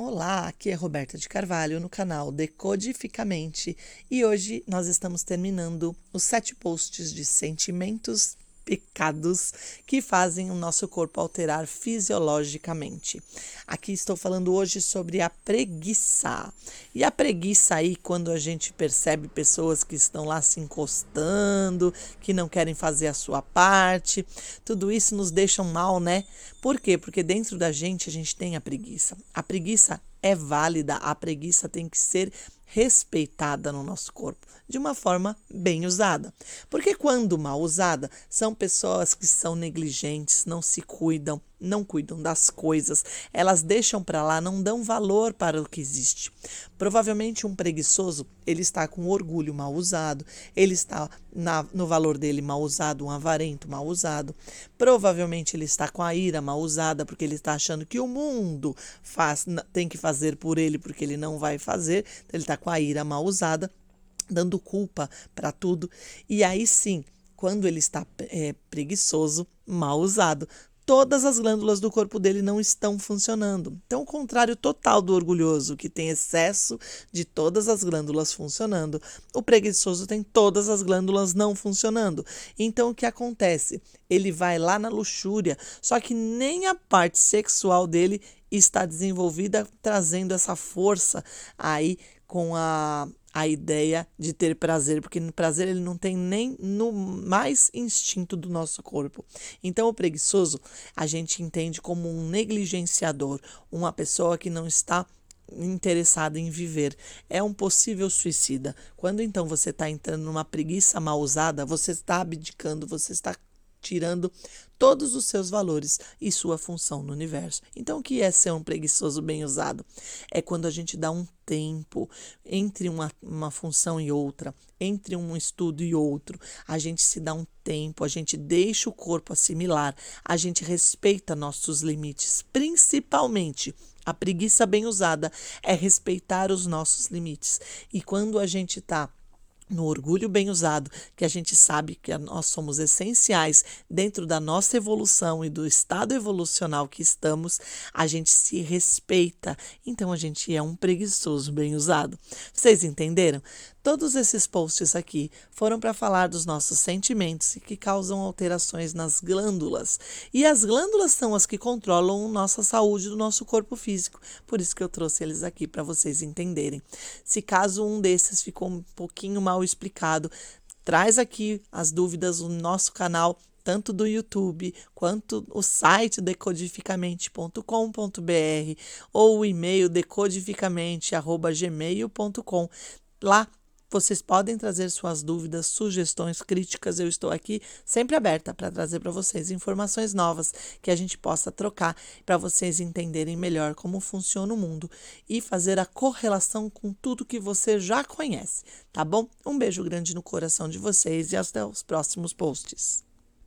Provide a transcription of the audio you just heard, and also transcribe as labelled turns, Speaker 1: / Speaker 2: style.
Speaker 1: Olá, aqui é Roberta de Carvalho no canal Decodificamente e hoje nós estamos terminando os sete posts de sentimentos pecados que fazem o nosso corpo alterar fisiologicamente. Aqui estou falando hoje sobre a preguiça. E a preguiça aí, quando a gente percebe pessoas que estão lá se encostando, que não querem fazer a sua parte, tudo isso nos deixa mal, né? Por quê? Porque dentro da gente a gente tem a preguiça. A preguiça é válida, a preguiça tem que ser respeitada no nosso corpo, de uma forma bem usada. Porque quando mal usada, são pessoas que são negligentes, não se cuidam, não cuidam das coisas, elas deixam para lá, não dão valor para o que existe. Provavelmente um preguiçoso, ele está com orgulho mal usado, ele está na, no valor dele mal usado, um avarento mal usado. Provavelmente ele está com a ira mal usada, porque ele está achando que o mundo faz, tem que fazer por ele, porque ele não vai fazer, então ele está com a ira mal usada, dando culpa para tudo. E aí sim, quando ele está é, preguiçoso, mal usado, todas as glândulas do corpo dele não estão funcionando. Então, o contrário total do orgulhoso, que tem excesso de todas as glândulas funcionando, o preguiçoso tem todas as glândulas não funcionando. Então, o que acontece? Ele vai lá na luxúria, só que nem a parte sexual dele está desenvolvida, trazendo essa força aí com a a ideia de ter prazer, porque no prazer ele não tem nem no mais instinto do nosso corpo. Então, o preguiçoso a gente entende como um negligenciador, uma pessoa que não está interessada em viver. É um possível suicida. Quando então você está entrando numa preguiça mal usada, você está abdicando, você está tirando todos os seus valores e sua função no universo. Então, o que é ser um preguiçoso bem usado? É quando a gente dá um tempo entre uma, uma função e outra, entre um estudo e outro. A gente se dá um tempo, a gente deixa o corpo assimilar, a gente respeita nossos limites, principalmente. A preguiça bem usada é respeitar os nossos limites. E quando a gente está no orgulho bem usado, que a gente sabe que nós somos essenciais dentro da nossa evolução e do estado evolucional que estamos, a gente se respeita. Então a gente é um preguiçoso bem usado. Vocês entenderam? Todos esses posts aqui foram para falar dos nossos sentimentos que causam alterações nas glândulas. E as glândulas são as que controlam nossa saúde do nosso corpo físico. Por isso que eu trouxe eles aqui para vocês entenderem. Se caso um desses ficou um pouquinho mal explicado, traz aqui as dúvidas no nosso canal tanto do YouTube quanto o site decodificamente.com.br ou o e-mail decodificamente@gmail.com. Lá vocês podem trazer suas dúvidas, sugestões, críticas. Eu estou aqui sempre aberta para trazer para vocês informações novas que a gente possa trocar para vocês entenderem melhor como funciona o mundo e fazer a correlação com tudo que você já conhece, tá bom? Um beijo grande no coração de vocês e até os próximos posts.